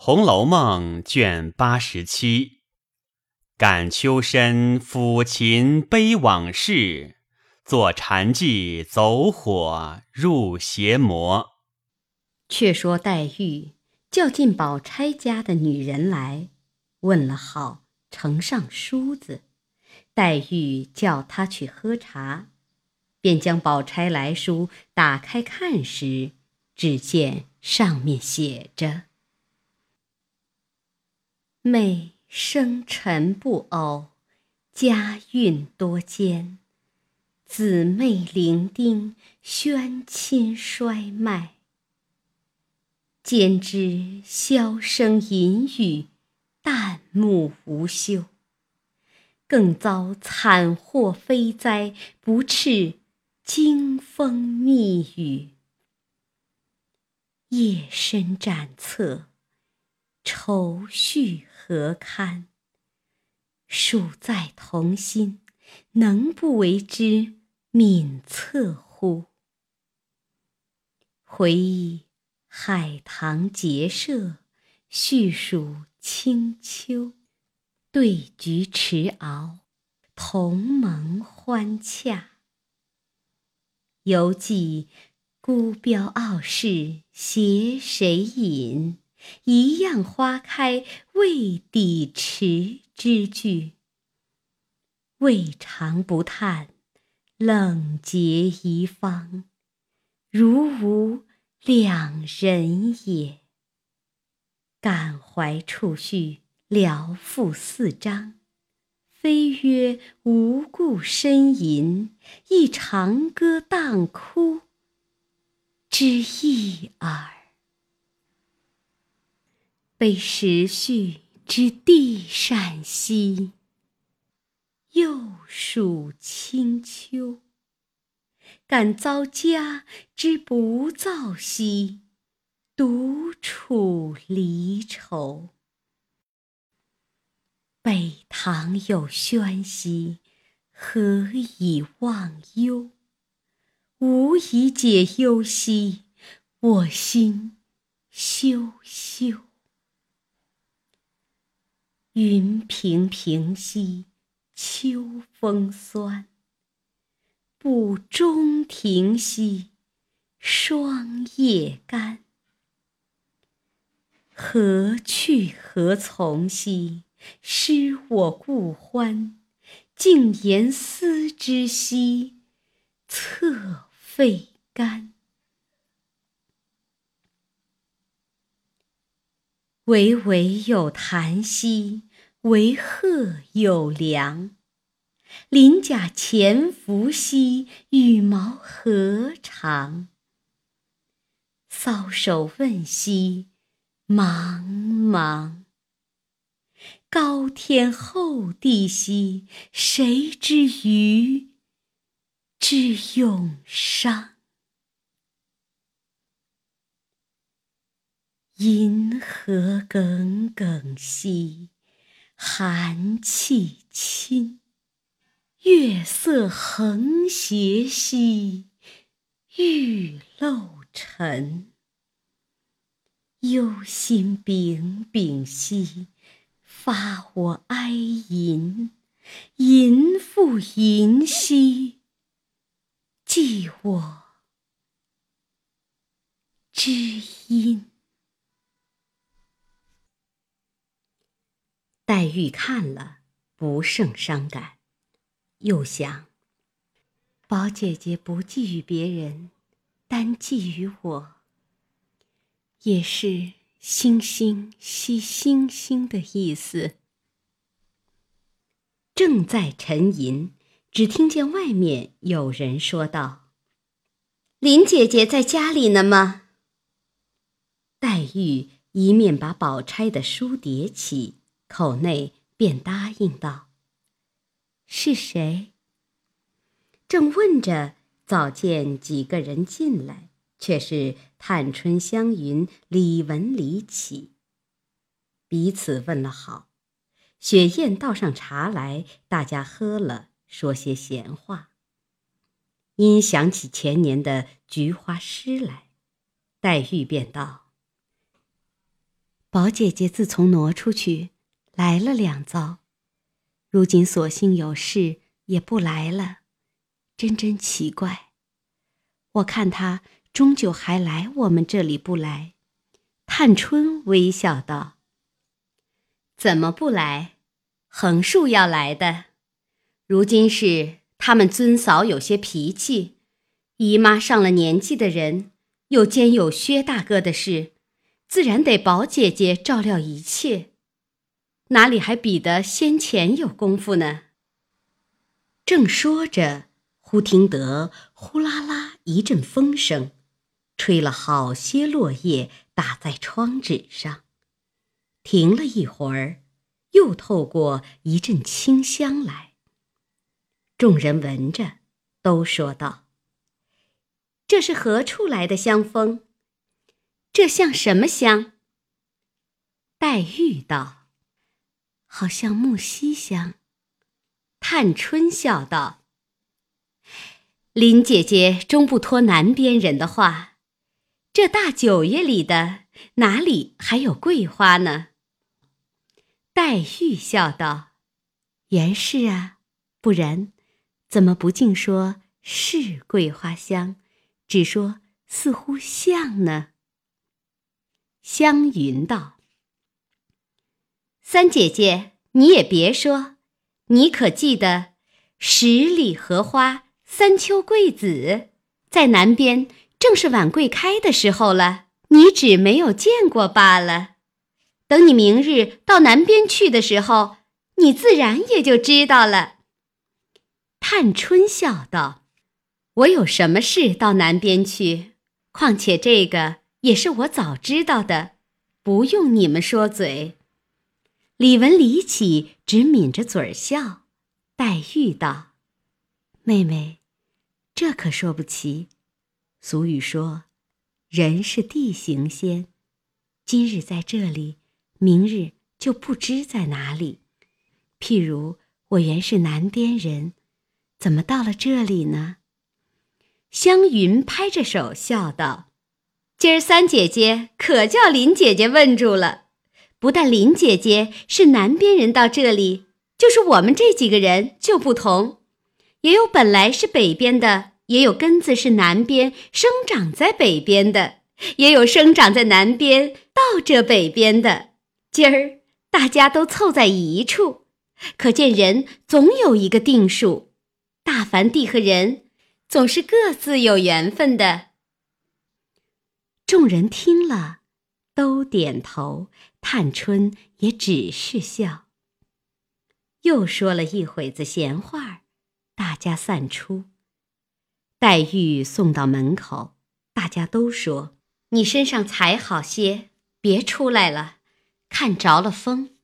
红楼梦》卷八十七，感秋深抚琴悲往事，坐禅寂走火入邪魔。却说黛玉叫进宝钗家的女人来，问了好，呈上梳子。黛玉叫她去喝茶，便将宝钗来书打开看时，只见上面写着。妹生辰不偶，家运多艰。姊妹伶仃，宣亲衰迈。兼之箫声淫语，旦暮无休。更遭惨祸非灾，不啻惊风密雨。夜深展册。愁绪何堪？属在同心，能不为之泯恻乎？回忆海棠结社，叙属清秋，对菊池敖，同盟欢洽。犹记孤标傲世，携谁饮？一样花开未抵迟之句，未尝不叹冷结遗芳，如无两人也。感怀处绪，聊赋四章，非曰无故呻吟，亦长歌当哭之意耳。被时序之地善兮，又属清秋；感遭家之不躁兮，独处离愁。北堂有轩兮，何以忘忧？无以解忧兮，我心休休。云平平兮，秋风酸；不中庭兮，霜叶干。何去何从兮？失我故欢。静言思之兮，侧肺肝。巍巍有檀兮。为鹤有梁，鳞甲潜伏兮，羽毛何长？搔首问兮，茫茫。高天厚地兮，谁之愚之永伤？银河耿耿兮。寒气侵，月色横斜兮，玉漏沉。忧心忡忡兮，发我哀吟。吟复吟兮，寄我知音。黛玉看了，不胜伤感，又想：宝姐姐不寄予别人，单寄予我，也是星星惜星星的意思。正在沉吟，只听见外面有人说道：“林姐姐在家里呢吗？”黛玉一面把宝钗的书叠起。口内便答应道：“是谁？”正问着，早见几个人进来，却是探春、湘云、李文、李绮。彼此问了好，雪雁倒上茶来，大家喝了，说些闲话。因想起前年的菊花诗来，黛玉便道。宝姐姐自从挪出去，来了两遭，如今索性有事也不来了，真真奇怪。我看他终究还来我们这里不来。探春微笑道：“怎么不来？横竖要来的。如今是他们尊嫂有些脾气，姨妈上了年纪的人，又兼有薛大哥的事。”自然得宝姐姐照料一切，哪里还比得先前有功夫呢？正说着，忽听得呼啦啦一阵风声，吹了好些落叶打在窗纸上。停了一会儿，又透过一阵清香来。众人闻着，都说道：“这是何处来的香风？”这像什么香？黛玉道：“好像木樨香。”探春笑道：“林姐姐终不托南边人的话，这大九月里的哪里还有桂花呢？”黛玉笑道：“原是啊，不然怎么不尽说是桂花香，只说似乎像呢？”湘云道：“三姐姐，你也别说，你可记得十里荷花三秋桂子，在南边正是晚桂开的时候了，你只没有见过罢了。等你明日到南边去的时候，你自然也就知道了。”探春笑道：“我有什么事到南边去？况且这个……”也是我早知道的，不用你们说嘴。李文、李启只抿着嘴儿笑。黛玉道：“妹妹，这可说不齐。俗语说，人是地行仙，今日在这里，明日就不知在哪里。譬如我原是南边人，怎么到了这里呢？”湘云拍着手笑道。今儿三姐姐可叫林姐姐问住了，不但林姐姐是南边人到这里，就是我们这几个人就不同，也有本来是北边的，也有根子是南边生长在北边的，也有生长在南边到这北边的。今儿大家都凑在一处，可见人总有一个定数，大凡地和人总是各自有缘分的。众人听了，都点头。探春也只是笑。又说了一会子闲话，大家散出。黛玉送到门口，大家都说：“你身上才好些，别出来了，看着了风。”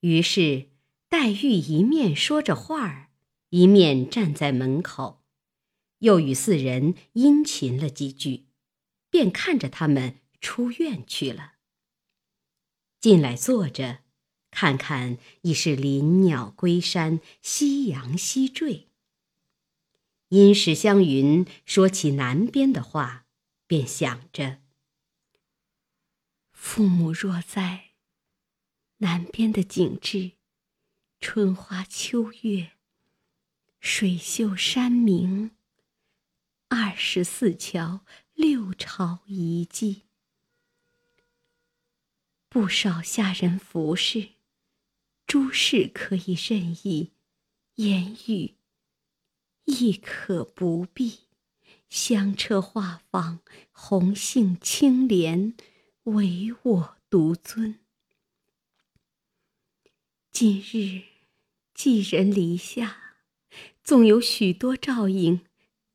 于是黛玉一面说着话儿，一面站在门口，又与四人殷勤了几句。便看着他们出院去了。进来坐着，看看已是林鸟归山，夕阳西坠。因史湘云说起南边的话，便想着：父母若在，南边的景致，春花秋月，水秀山明，二十四桥。六朝遗迹，不少下人服侍，诸事可以任意，言语亦可不必。香车画舫，红杏青莲，唯我独尊。今日寄人篱下，纵有许多照应，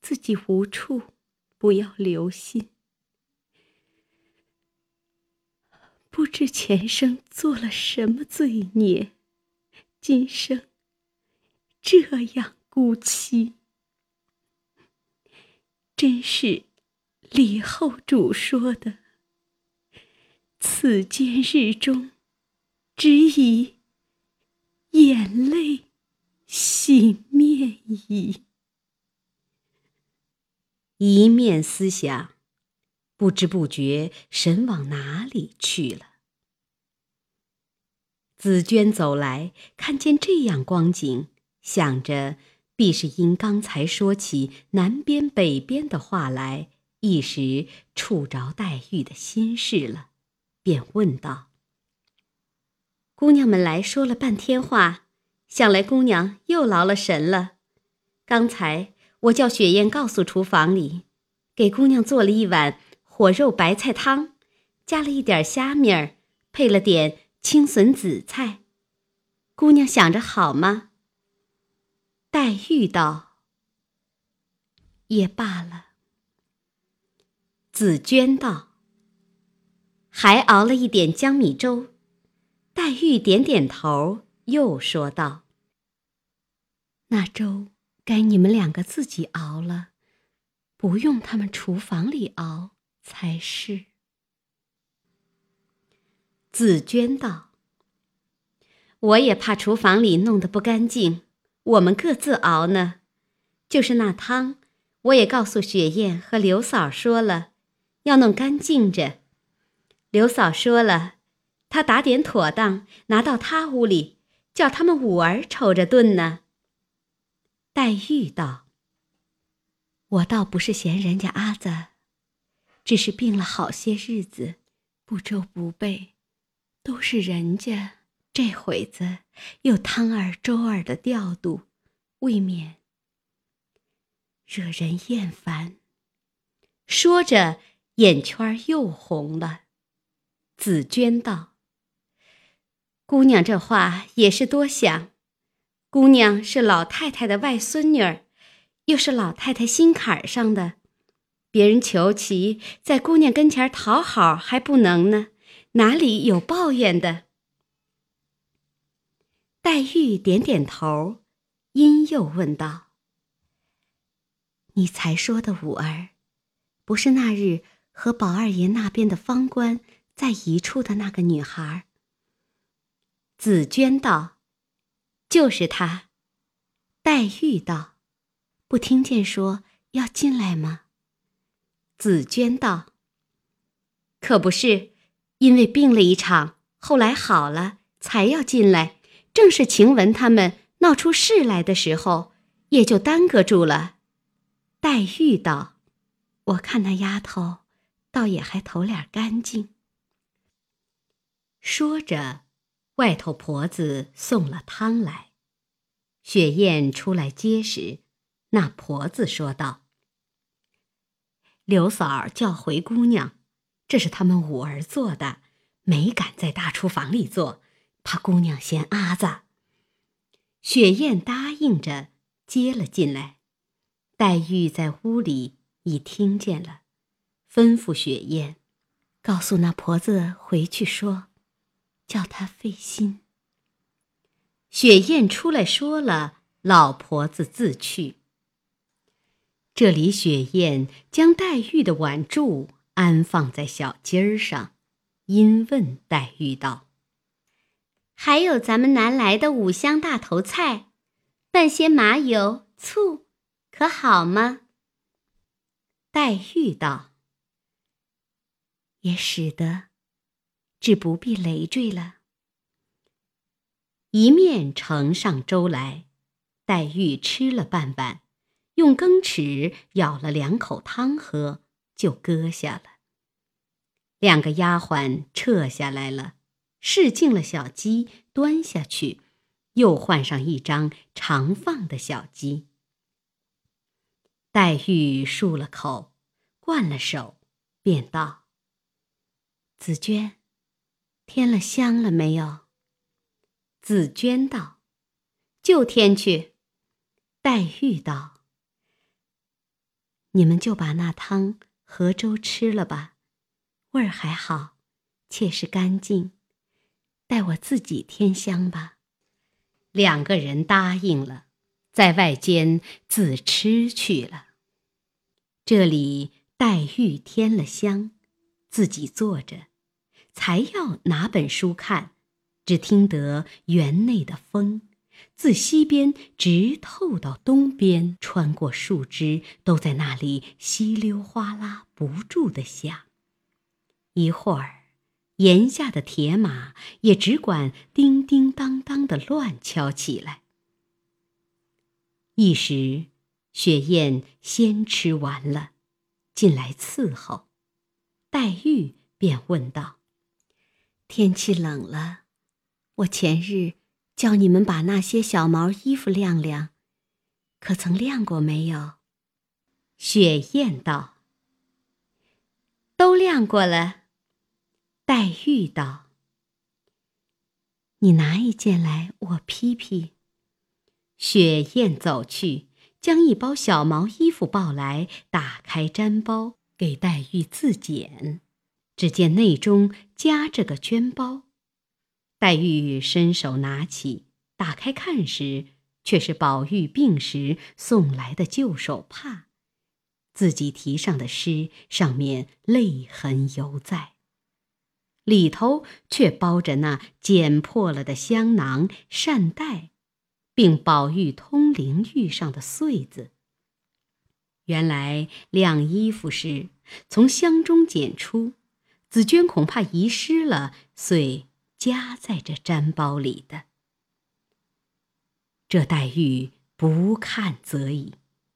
自己无处。不要留心，不知前生做了什么罪孽，今生这样孤凄。真是李后主说的：“此间日中，只以眼泪洗面矣。”一面思想，不知不觉神往哪里去了。紫娟走来，看见这样光景，想着必是因刚才说起南边北边的话来，一时触着黛玉的心事了，便问道：“姑娘们来说了半天话，想来姑娘又劳了神了。刚才我叫雪雁告诉厨房里，给姑娘做了一碗火肉白菜汤，加了一点虾米儿，配了点。”青笋紫菜，姑娘想着好吗？黛玉道：“也罢了。”紫娟道：“还熬了一点江米粥。”黛玉点点头，又说道：“那粥该你们两个自己熬了，不用他们厨房里熬才是。”紫娟道：“我也怕厨房里弄得不干净，我们各自熬呢。就是那汤，我也告诉雪雁和刘嫂说了，要弄干净着。刘嫂说了，她打点妥当，拿到她屋里，叫他们五儿瞅着炖呢。”黛玉道：“我倒不是嫌人家阿子，只是病了好些日子，不周不备。”都是人家这会子有汤儿粥儿的调度，未免惹人厌烦。说着，眼圈又红了。紫娟道：“姑娘这话也是多想。姑娘是老太太的外孙女儿，又是老太太心坎上的，别人求其在姑娘跟前讨好还不能呢。”哪里有抱怨的？黛玉点点头，因又问道：“你才说的五儿，不是那日和宝二爷那边的方官在一处的那个女孩？”紫娟道：“就是她。”黛玉道：“不听见说要进来吗？”紫娟道：“可不是。”因为病了一场，后来好了，才要进来。正是晴雯他们闹出事来的时候，也就耽搁住了。黛玉道：“我看那丫头，倒也还头脸干净。”说着，外头婆子送了汤来。雪雁出来接时，那婆子说道：“刘嫂儿叫回姑娘。”这是他们五儿做的，没敢在大厨房里做，怕姑娘嫌阿子。雪雁答应着接了进来，黛玉在屋里已听见了，吩咐雪雁，告诉那婆子回去说，叫她费心。雪雁出来说了，老婆子自去。这里雪雁将黛玉的碗箸。安放在小鸡儿上，因问黛玉道：“还有咱们南来的五香大头菜，拌些麻油醋，可好吗？”黛玉道：“也使得，只不必累赘了。”一面盛上粥来，黛玉吃了半碗，用羹匙舀了两口汤喝。就搁下了。两个丫鬟撤下来了，试净了小鸡，端下去，又换上一张长放的小鸡。黛玉漱了口，灌了手，便道：“紫娟，添了香了没有？”紫娟道：“就添去。”黛玉道：“你们就把那汤。”和粥吃了吧，味儿还好，且是干净。待我自己添香吧。两个人答应了，在外间自吃去了。这里黛玉添了香，自己坐着，才要拿本书看，只听得园内的风，自西边直透到东边，穿过树枝，都在那里稀溜哗啦不住的响。一会儿，檐下的铁马也只管叮叮当当的乱敲起来。一时，雪雁先吃完了，进来伺候，黛玉便问道：“天气冷了，我前日……”叫你们把那些小毛衣服晾晾，可曾晾过没有？雪雁道：“都晾过了。”黛玉道：“你拿一件来，我披披。”雪雁走去，将一包小毛衣服抱来，打开毡包，给黛玉自检。只见内中夹着个绢包。黛玉伸手拿起，打开看时，却是宝玉病时送来的旧手帕，自己题上的诗上面泪痕犹在，里头却包着那剪破了的香囊、扇袋，并宝玉通灵玉上的穗子。原来晾衣服时从箱中捡出，紫鹃恐怕遗失了，遂。夹在这毡包里的，这黛玉不看则已，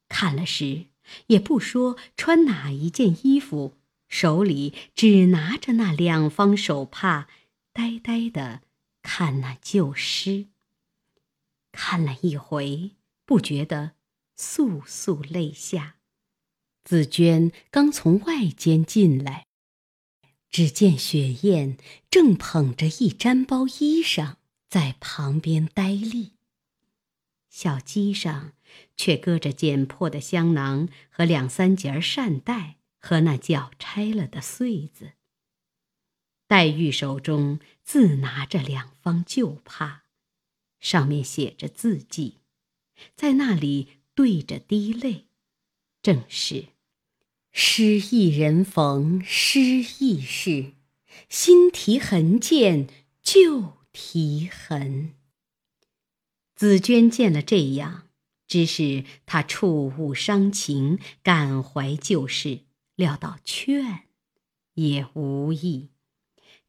看了时也不说穿哪一件衣服，手里只拿着那两方手帕，呆呆的看那旧诗。看了一回，不觉得簌簌泪下。紫鹃刚从外间进来。只见雪雁正捧着一毡包衣裳在旁边呆立，小鸡上却搁着剪破的香囊和两三截扇带和那脚拆了的穗子。黛玉手中自拿着两方旧帕，上面写着字迹，在那里对着滴泪，正是。失意人逢失意事，新题痕见旧题痕。紫鹃见了这样，知是他触物伤情，感怀旧事，料到劝也无益，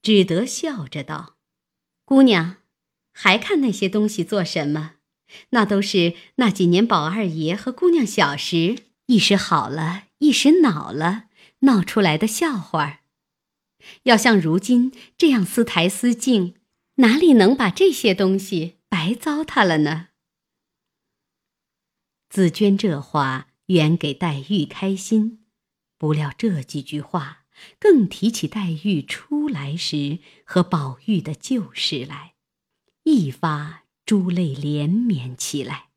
只得笑着道：“姑娘，还看那些东西做什么？那都是那几年宝二爷和姑娘小时，一时好了。”一时恼了，闹出来的笑话。要像如今这样思台思镜，哪里能把这些东西白糟蹋了呢？紫娟这话原给黛玉开心，不料这几句话更提起黛玉出来时和宝玉的旧事来，一发珠泪连绵起来。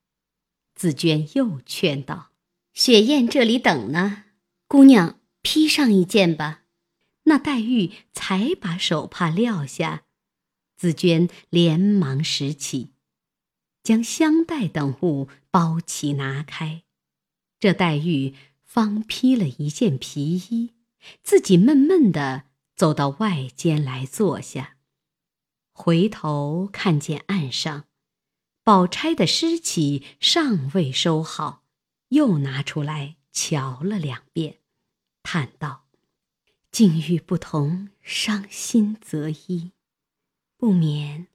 紫娟又劝道。雪雁这里等呢，姑娘披上一件吧。那黛玉才把手帕撂下，紫鹃连忙拾起，将香袋等物包起拿开。这黛玉方披了一件皮衣，自己闷闷的走到外间来坐下，回头看见岸上，宝钗的诗起尚未收好。又拿出来瞧了两遍，叹道：“境遇不同，伤心则一，不免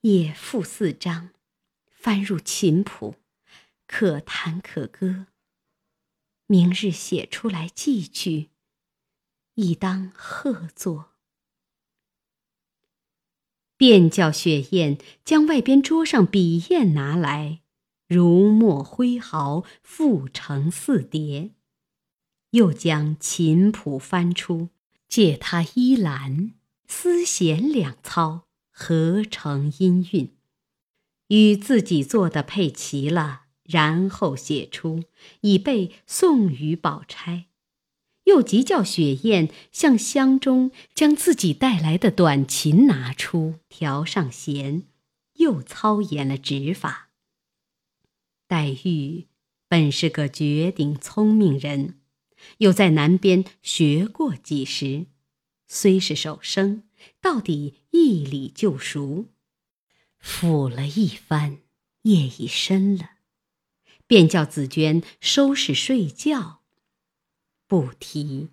也赋四章，翻入琴谱，可弹可歌。明日写出来寄去，亦当贺作。”便叫雪雁将外边桌上笔砚拿来。如墨挥毫，复成四叠。又将琴谱翻出，借他依兰、丝弦两操，合成音韵，与自己做的配齐了，然后写出，以备送与宝钗。又急叫雪雁向箱中将自己带来的短琴拿出，调上弦，又操演了指法。黛玉本是个绝顶聪明人，又在南边学过几时，虽是手生，到底一理就熟。抚了一番，夜已深了，便叫紫鹃收拾睡觉，不提